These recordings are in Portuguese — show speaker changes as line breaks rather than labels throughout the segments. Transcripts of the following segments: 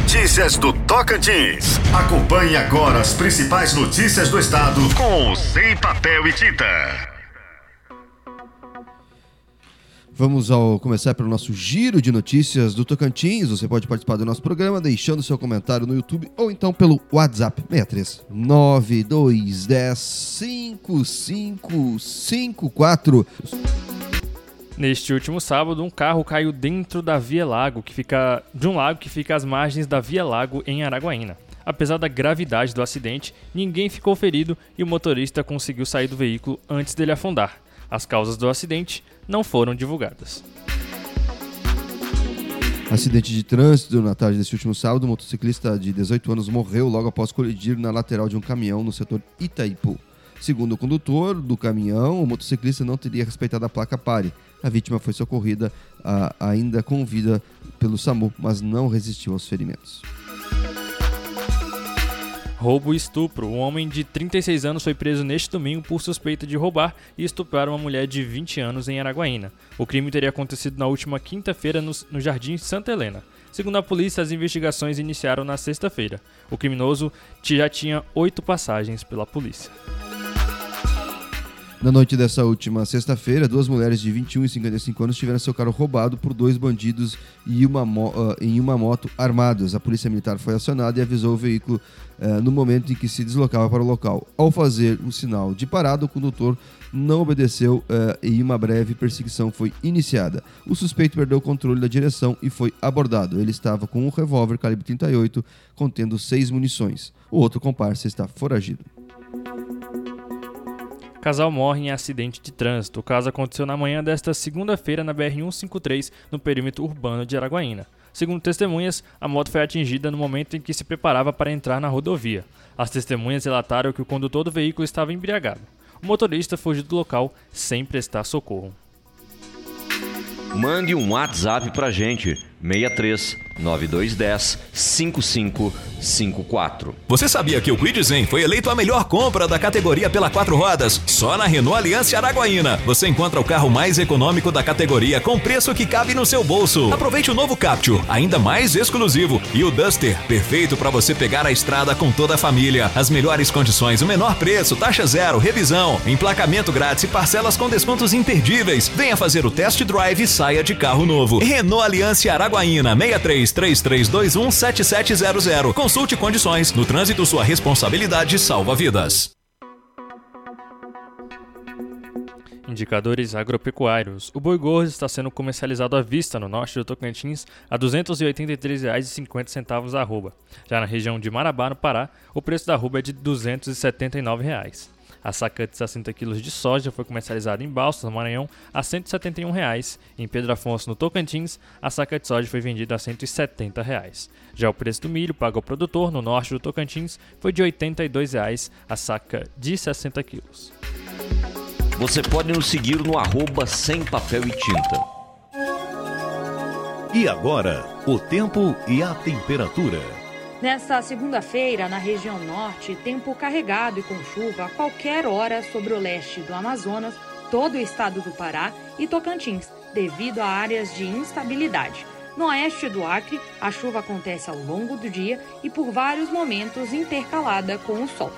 Notícias do Tocantins. Acompanhe agora as principais notícias do estado com Sem Papel e Tinta.
Vamos ao começar pelo nosso giro de notícias do Tocantins. Você pode participar do nosso programa deixando seu comentário no YouTube ou então pelo WhatsApp 63 9210 5554.
Neste último sábado, um carro caiu dentro da Via Lago, que fica de um lago que fica às margens da Via Lago em Araguaína. Apesar da gravidade do acidente, ninguém ficou ferido e o motorista conseguiu sair do veículo antes dele afundar. As causas do acidente não foram divulgadas.
Acidente de trânsito na tarde deste último sábado. Um motociclista de 18 anos morreu logo após colidir na lateral de um caminhão no setor Itaipu. Segundo o condutor do caminhão, o motociclista não teria respeitado a placa pare. A vítima foi socorrida a, ainda com vida pelo SAMU, mas não resistiu aos ferimentos.
Roubo e estupro. Um homem de 36 anos foi preso neste domingo por suspeita de roubar e estuprar uma mulher de 20 anos em Araguaína. O crime teria acontecido na última quinta-feira no, no Jardim Santa Helena. Segundo a polícia, as investigações iniciaram na sexta-feira. O criminoso já tinha oito passagens pela polícia.
Na noite dessa última sexta-feira, duas mulheres de 21 e 55 anos tiveram seu carro roubado por dois bandidos e uma uh, em uma moto armados. A polícia militar foi acionada e avisou o veículo uh, no momento em que se deslocava para o local. Ao fazer um sinal de parada, o condutor não obedeceu uh, e uma breve perseguição foi iniciada. O suspeito perdeu o controle da direção e foi abordado. Ele estava com um revólver calibre 38 contendo seis munições. O outro comparsa está foragido.
Casal morre em acidente de trânsito. O caso aconteceu na manhã desta segunda-feira na BR-153, no perímetro urbano de Araguaína. Segundo testemunhas, a moto foi atingida no momento em que se preparava para entrar na rodovia. As testemunhas relataram que o condutor do veículo estava embriagado. O motorista fugiu do local sem prestar socorro.
Mande um WhatsApp pra gente, 63 9210 5554.
Você sabia que o Quid Zen foi eleito a melhor compra da categoria pela quatro rodas? Só na Renault Aliança Araguaína. Você encontra o carro mais econômico da categoria com preço que cabe no seu bolso. Aproveite o novo Capture, ainda mais exclusivo, e o Duster, perfeito para você pegar a estrada com toda a família. As melhores condições, o menor preço, taxa zero, revisão, emplacamento grátis e parcelas com descontos imperdíveis. Venha fazer o test drive e saia de carro novo. Renault Aliança Araguaína 63 3321 7700. Consulte condições. No trânsito, sua responsabilidade salva vidas.
Indicadores agropecuários. O boi gordo está sendo comercializado à vista no norte do Tocantins a R$ 283,50 a arroba. Já na região de Marabá, no Pará, o preço da arroba é de 279 reais. A saca de 60 kg de soja foi comercializada em Balsas, no Maranhão, a 171 reais. Em Pedro Afonso, no Tocantins, a saca de soja foi vendida a 170 reais. Já o preço do milho pago ao produtor no norte do Tocantins foi de 82 reais a saca de 60 quilos.
Você pode nos seguir no arroba sem papel e tinta.
E agora, o tempo e a temperatura.
Nesta segunda-feira, na região norte, tempo carregado e com chuva a qualquer hora sobre o leste do Amazonas, todo o estado do Pará e Tocantins, devido a áreas de instabilidade. No oeste do Acre, a chuva acontece ao longo do dia e por vários momentos intercalada com o sol.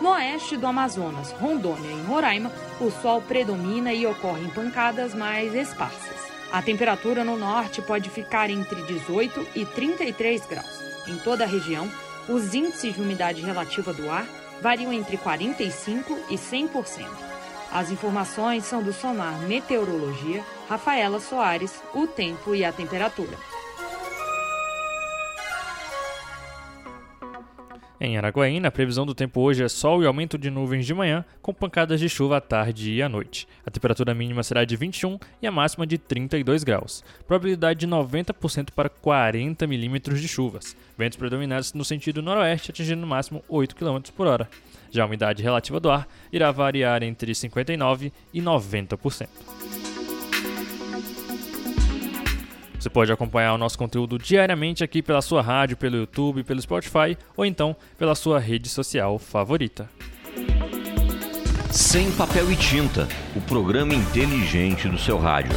No oeste do Amazonas, Rondônia e Roraima, o sol predomina e ocorrem pancadas mais esparsas. A temperatura no norte pode ficar entre 18 e 33 graus. Em toda a região, os índices de umidade relativa do ar variam entre 45% e 100%. As informações são do Sonar Meteorologia, Rafaela Soares, o tempo e a temperatura.
Em Araguaína, a previsão do tempo hoje é sol e aumento de nuvens de manhã, com pancadas de chuva à tarde e à noite. A temperatura mínima será de 21 e a máxima de 32 graus. Probabilidade de 90% para 40 milímetros de chuvas. Ventos predominantes no sentido noroeste, atingindo no máximo 8 km por hora. Já a umidade relativa do ar irá variar entre 59% e 90%. Você pode acompanhar o nosso conteúdo diariamente aqui pela sua rádio, pelo YouTube, pelo Spotify ou então pela sua rede social favorita.
Sem papel e tinta, o programa inteligente do seu rádio.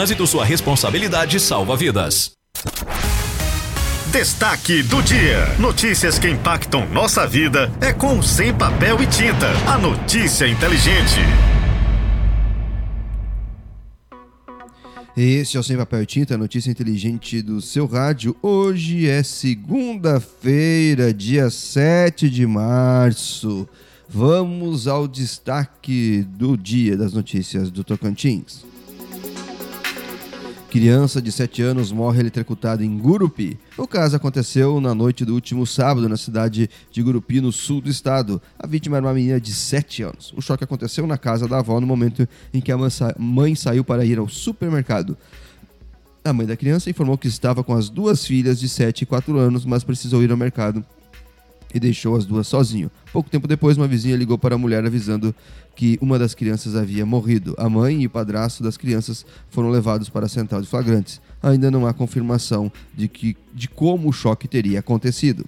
trânsito, sua responsabilidade salva vidas.
Destaque do dia. Notícias que impactam nossa vida é com Sem Papel e Tinta. A notícia inteligente.
Este é o Sem Papel e Tinta, notícia inteligente do seu rádio. Hoje é segunda-feira, dia 7 de março. Vamos ao destaque do dia das notícias do Tocantins. Criança de 7 anos morre eletrocutada em Gurupi. O caso aconteceu na noite do último sábado na cidade de Gurupi, no sul do estado. A vítima era uma menina de 7 anos. O choque aconteceu na casa da avó no momento em que a mãe saiu para ir ao supermercado. A mãe da criança informou que estava com as duas filhas de 7 e 4 anos, mas precisou ir ao mercado e deixou as duas sozinho. Pouco tempo depois, uma vizinha ligou para a mulher avisando que uma das crianças havia morrido. A mãe e o padrasto das crianças foram levados para a central de flagrantes. Ainda não há confirmação de, que, de como o choque teria acontecido.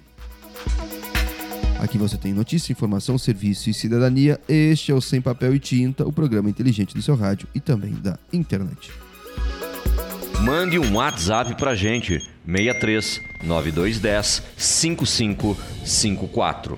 Aqui você tem notícia, informação, serviço e cidadania. Este é o Sem Papel e Tinta, o programa inteligente do seu rádio e também da internet.
Mande um WhatsApp pra gente, 63 9210 5554.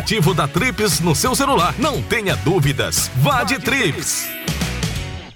aplicativo da Trips no seu celular. Não tenha dúvidas. Vá de Trips.